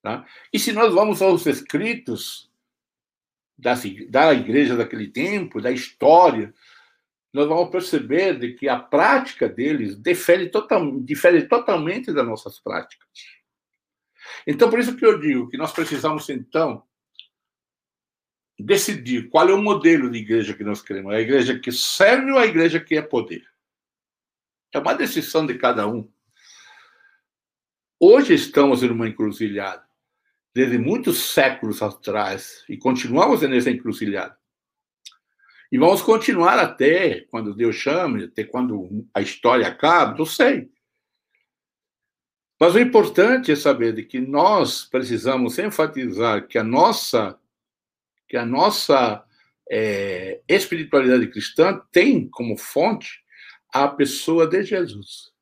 Tá? E se nós vamos aos escritos da, da igreja daquele tempo, da história, nós vamos perceber de que a prática deles difere, total, difere totalmente das nossas práticas. Então, por isso que eu digo que nós precisamos, então, decidir qual é o modelo de igreja que nós queremos. É a igreja que serve ou a igreja que é poder? É uma decisão de cada um. Hoje estamos em uma encruzilhada desde muitos séculos atrás e continuamos nessa encruzilhada. E vamos continuar até quando Deus chame, até quando a história acabe, não sei. Mas o importante é saber de que nós precisamos enfatizar que a nossa que a nossa é, espiritualidade cristã tem como fonte a pessoa de Jesus.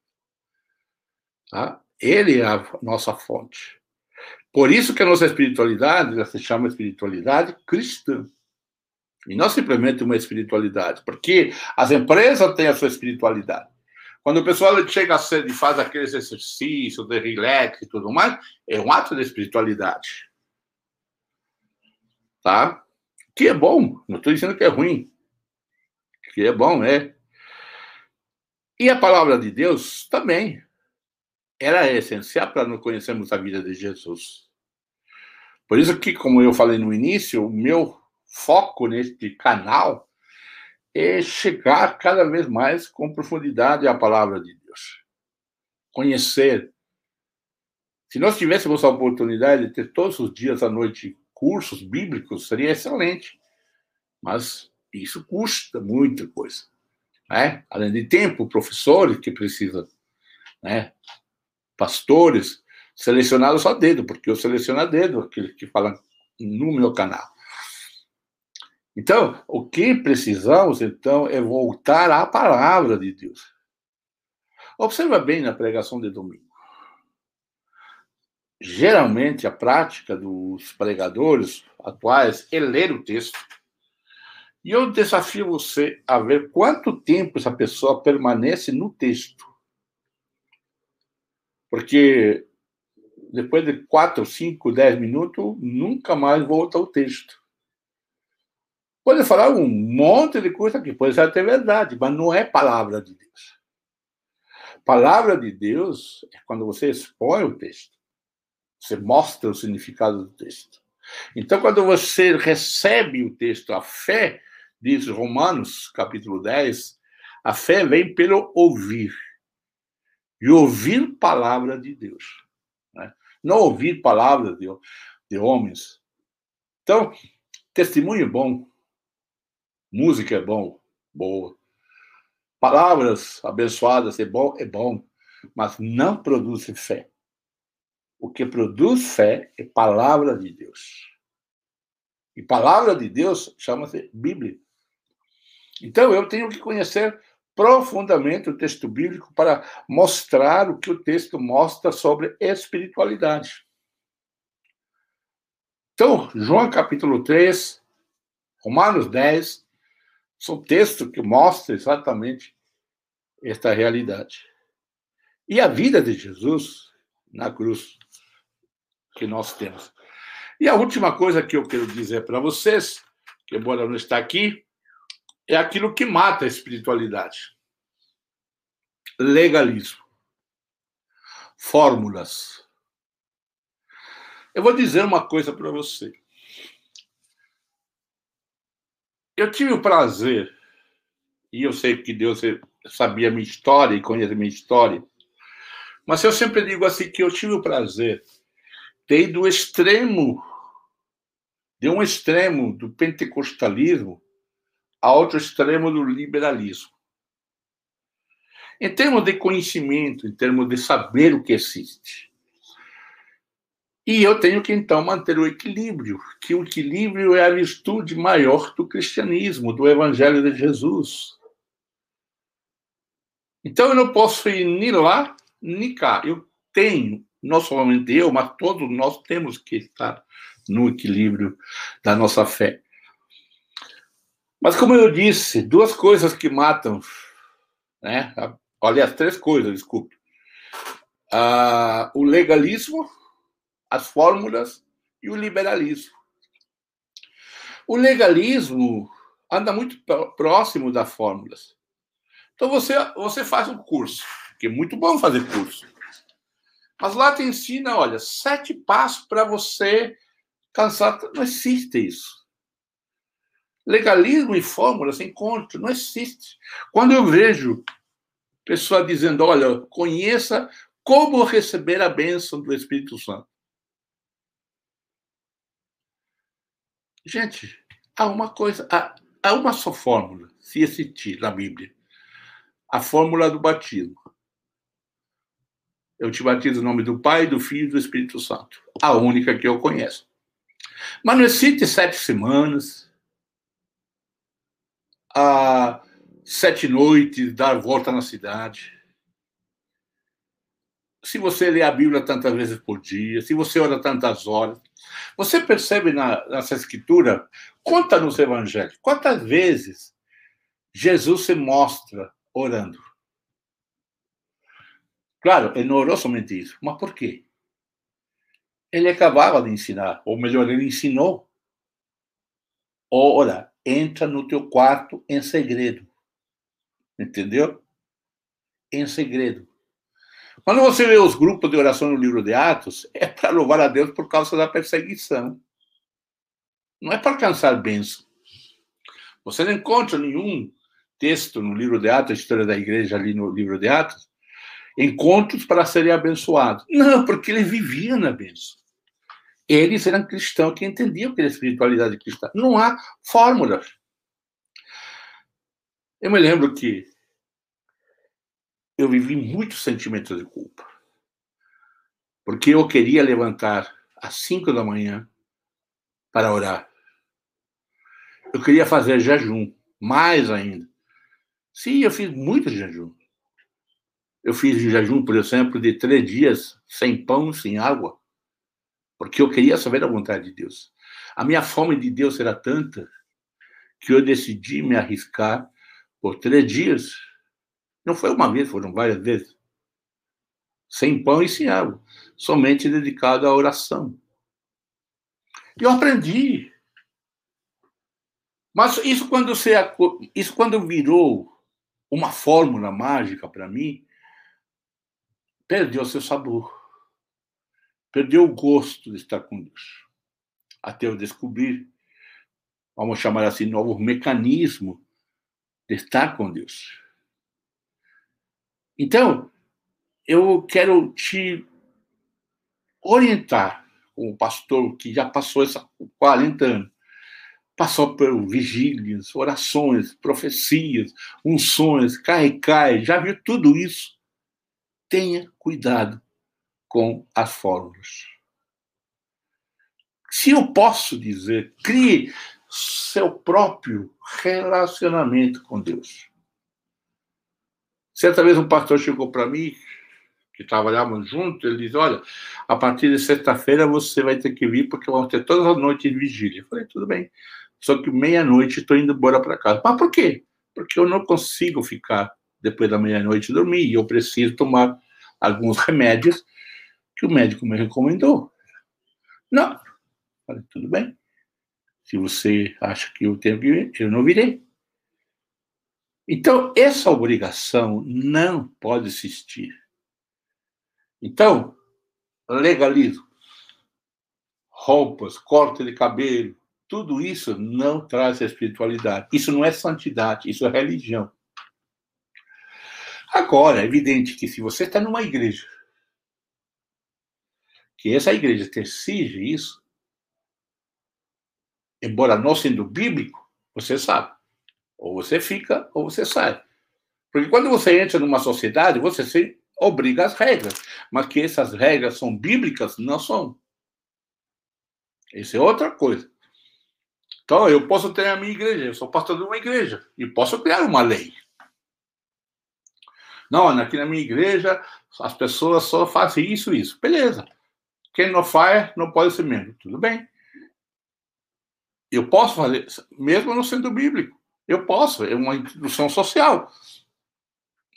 Tá? Ele é a nossa fonte. Por isso que a nossa espiritualidade se chama espiritualidade cristã. E não simplesmente uma espiritualidade, porque as empresas têm a sua espiritualidade. Quando o pessoal chega cedo e faz aqueles exercícios de relax e tudo mais, é um ato de espiritualidade. Tá? Que é bom, não estou dizendo que é ruim. Que é bom, é. E a palavra de Deus também era essencial para nós conhecermos a vida de Jesus. Por isso que, como eu falei no início, o meu foco neste canal é chegar cada vez mais com profundidade à palavra de Deus. Conhecer. Se nós tivéssemos a oportunidade de ter todos os dias à noite cursos bíblicos, seria excelente. Mas isso custa muita coisa. Né? Além de tempo, professores que precisam né? pastores selecionados a dedo, porque eu seleciono a dedo aqueles que falam no meu canal. Então, o que precisamos, então, é voltar à palavra de Deus. Observa bem na pregação de domingo. Geralmente, a prática dos pregadores atuais é ler o texto. E eu desafio você a ver quanto tempo essa pessoa permanece no texto. Porque depois de quatro, cinco, dez minutos, nunca mais volta ao texto. Pode falar um monte de coisa que pode ser até verdade, mas não é palavra de Deus. Palavra de Deus é quando você expõe o texto. Você mostra o significado do texto. Então, quando você recebe o texto, a fé, diz Romanos, capítulo 10, a fé vem pelo ouvir. E ouvir palavra de Deus. Né? Não ouvir palavras de, de homens. Então, testemunho é bom. Música é bom, boa. Palavras abençoadas é bom, é bom, mas não produz fé. O que produz fé é palavra de Deus. E palavra de Deus chama-se Bíblia. Então, eu tenho que conhecer profundamente o texto bíblico para mostrar o que o texto mostra sobre espiritualidade. Então, João capítulo 3, Romanos 10, são textos que mostram exatamente esta realidade. E a vida de Jesus na cruz que nós temos. E a última coisa que eu quero dizer para vocês, que embora não está aqui, é aquilo que mata a espiritualidade. Legalismo. Fórmulas. Eu vou dizer uma coisa para você. Eu tive o prazer, e eu sei que Deus sabia minha história e conhece minha história, mas eu sempre digo assim que eu tive o prazer de ir do extremo, de um extremo do pentecostalismo a outro extremo do liberalismo. Em termos de conhecimento, em termos de saber o que existe. E eu tenho que então manter o equilíbrio, que o equilíbrio é a virtude maior do cristianismo, do evangelho de Jesus. Então eu não posso ir nem lá, nem cá. Eu tenho, não somente eu, mas todos nós temos que estar no equilíbrio da nossa fé. Mas como eu disse, duas coisas que matam, né? As três coisas, desculpe. Ah, o legalismo, as fórmulas e o liberalismo. O legalismo anda muito próximo das fórmulas. Então você, você faz um curso, que é muito bom fazer curso. Mas lá te ensina, olha, sete passos para você cansar. Não existe isso. Legalismo e fórmula se encontram, não existe. Quando eu vejo pessoa dizendo, olha, conheça como receber a bênção do Espírito Santo. Gente, há uma coisa, há, há uma só fórmula, se existir na Bíblia. A fórmula do batismo. Eu te batizo em nome do Pai, do Filho e do Espírito Santo. A única que eu conheço. Mas não existe sete semanas, a sete noites, dar volta na cidade. Se você lê a Bíblia tantas vezes por dia, se você ora tantas horas, você percebe na, nessa escritura, conta nos evangelhos, quantas vezes Jesus se mostra orando. Claro, ele não orou somente isso, mas por quê? Ele acabava de ensinar, ou melhor, ele ensinou. Ora, entra no teu quarto em segredo. Entendeu? Em segredo. Quando você vê os grupos de oração no livro de Atos, <laughs> é para louvar a Deus por causa da perseguição. Não é para alcançar bênção. Você não encontra nenhum texto no livro de Atos, a história da igreja ali no livro de Atos, encontros para serem abençoados. Não, porque ele vivia na bênção. Eles eram cristãos que entendiam que era espiritualidade cristã. Não há fórmulas. Eu me lembro que eu vivi muitos sentimentos de culpa. Porque eu queria levantar às cinco da manhã para orar. Eu queria fazer jejum, mais ainda. Sim, eu fiz muito jejum. Eu fiz jejum, por exemplo, de três dias sem pão, sem água porque eu queria saber a vontade de Deus. A minha fome de Deus era tanta que eu decidi me arriscar por três dias. Não foi uma vez, foram várias vezes. Sem pão e sem água. Somente dedicado à oração. E eu aprendi. Mas isso quando, você, isso quando virou uma fórmula mágica para mim, perdeu seu sabor perdeu o gosto de estar com Deus. Até eu descobrir, vamos chamar assim, novo mecanismo de estar com Deus. Então, eu quero te orientar como pastor que já passou esses 40 anos, passou por vigílias, orações, profecias, unções, cai e cai, já viu tudo isso. Tenha cuidado com as fórmulas. Se eu posso dizer, crie seu próprio relacionamento com Deus. Certa vez um pastor chegou para mim, que trabalhávamos juntos, ele disse: Olha, a partir de sexta-feira você vai ter que vir, porque vamos ter todas as noites de vigília. Eu falei: Tudo bem. Só que meia-noite estou indo embora para casa. Mas por quê? Porque eu não consigo ficar depois da meia-noite dormir e eu preciso tomar alguns remédios que o médico me recomendou. Não. Falei, tudo bem. Se você acha que eu tenho que vir, eu não virei. Então, essa obrigação não pode existir. Então, legalismo, roupas, corte de cabelo, tudo isso não traz espiritualidade. Isso não é santidade, isso é religião. Agora, é evidente que se você está numa igreja, que essa igreja te exige isso, embora não sendo bíblico, você sabe. Ou você fica, ou você sai. Porque quando você entra numa sociedade, você se obriga às regras. Mas que essas regras são bíblicas, não são. Isso é outra coisa. Então, eu posso ter a minha igreja, eu sou pastor de uma igreja, e posso criar uma lei. Não, aqui na minha igreja, as pessoas só fazem isso e isso. Beleza. Quem não faz, não pode ser membro. Tudo bem. Eu posso fazer, mesmo não sendo bíblico. Eu posso, é uma instituição social.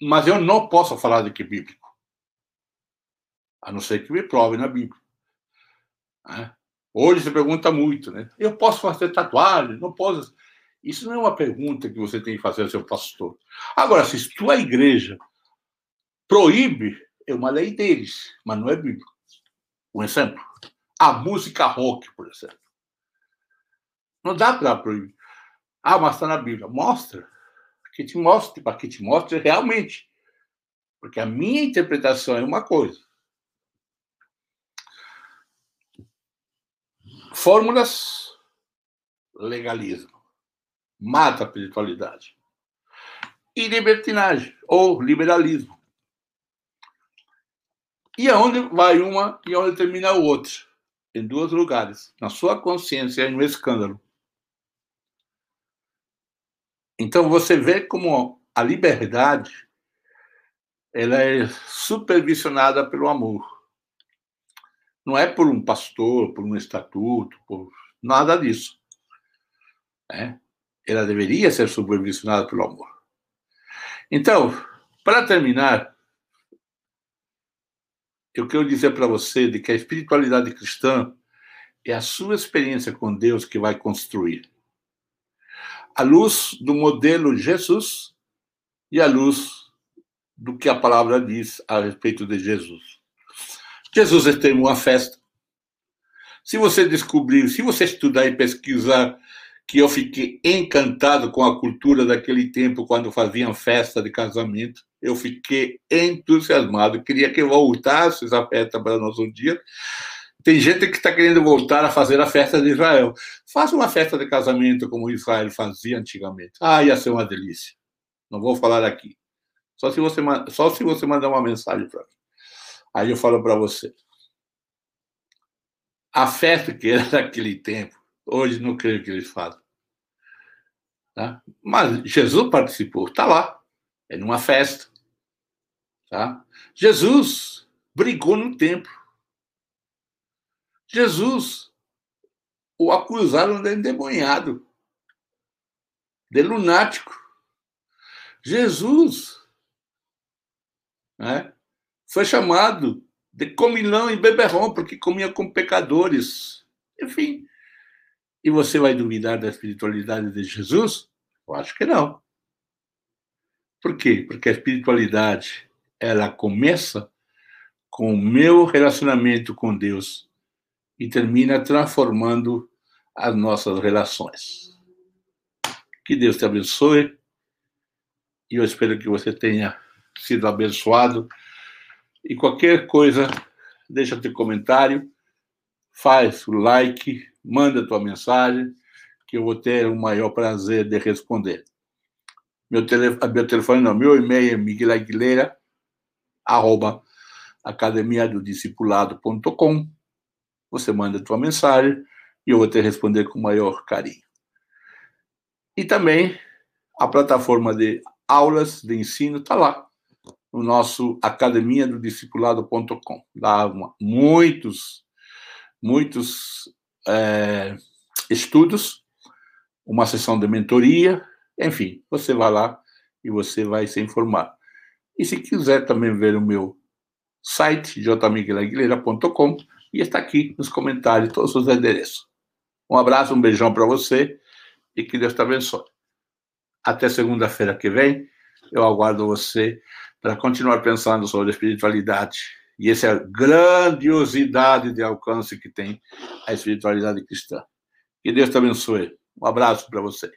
Mas eu não posso falar de que é bíblico. A não ser que me prove na Bíblia. Né? Hoje se pergunta muito, né? Eu posso fazer tatuagem? Não posso. Isso não é uma pergunta que você tem que fazer ao seu pastor. Agora, se tua igreja proíbe, é uma lei deles, mas não é bíblico. Um exemplo: a música rock, por exemplo. Não dá para proibir. Ah, mas está na Bíblia. Mostra. Que te mostre, para que te mostre realmente. Porque a minha interpretação é uma coisa. Fórmulas, legalismo. Mata a espiritualidade. E libertinagem, ou liberalismo. E aonde vai uma e aonde termina o outro? Em dois lugares, na sua consciência e no escândalo. Então você vê como a liberdade ela é supervisionada pelo amor. Não é por um pastor, por um estatuto, por nada disso. É? Ela deveria ser supervisionada pelo amor. Então, para terminar, eu quero dizer para você de que a espiritualidade cristã é a sua experiência com Deus que vai construir à luz do modelo Jesus e à luz do que a palavra diz a respeito de Jesus. Jesus teve uma festa. Se você descobrir, se você estudar e pesquisar que eu fiquei encantado com a cultura daquele tempo, quando faziam festa de casamento. Eu fiquei entusiasmado, queria que voltasse essa festa para nós um dia. Tem gente que está querendo voltar a fazer a festa de Israel. Faça uma festa de casamento como Israel fazia antigamente. Ah, ia ser uma delícia. Não vou falar aqui. Só se você, só se você mandar uma mensagem para mim. Aí eu falo para você. A festa que era <laughs> daquele tempo, hoje não creio que eles fazem. Tá? Mas Jesus participou, está lá. É numa festa. Tá? Jesus brigou no templo. Jesus o acusaram de endemoniado, de lunático. Jesus né, foi chamado de comilão e beberrão, porque comia com pecadores. Enfim. E você vai duvidar da espiritualidade de Jesus? Eu acho que não. Por quê? Porque a espiritualidade, ela começa com o meu relacionamento com Deus e termina transformando as nossas relações. Que Deus te abençoe e eu espero que você tenha sido abençoado. E qualquer coisa, deixa teu comentário, faz o like, manda tua mensagem, que eu vou ter o maior prazer de responder. Meu, tele, meu telefone não, meu e-mail é Miguel Aguilera, arroba academiadodiscipulado.com você manda tua mensagem e eu vou te responder com o maior carinho. E também a plataforma de aulas de ensino está lá, no nosso academia do discipulado.com. Dá uma, muitos, muitos é, estudos, uma sessão de mentoria, enfim, você vai lá e você vai se informar. E se quiser também ver o meu site, jmiguelaguilera.com, e está aqui nos comentários todos os endereços. Um abraço, um beijão para você e que Deus te abençoe. Até segunda-feira que vem, eu aguardo você para continuar pensando sobre espiritualidade e essa grandiosidade de alcance que tem a espiritualidade cristã. Que Deus te abençoe. Um abraço para você.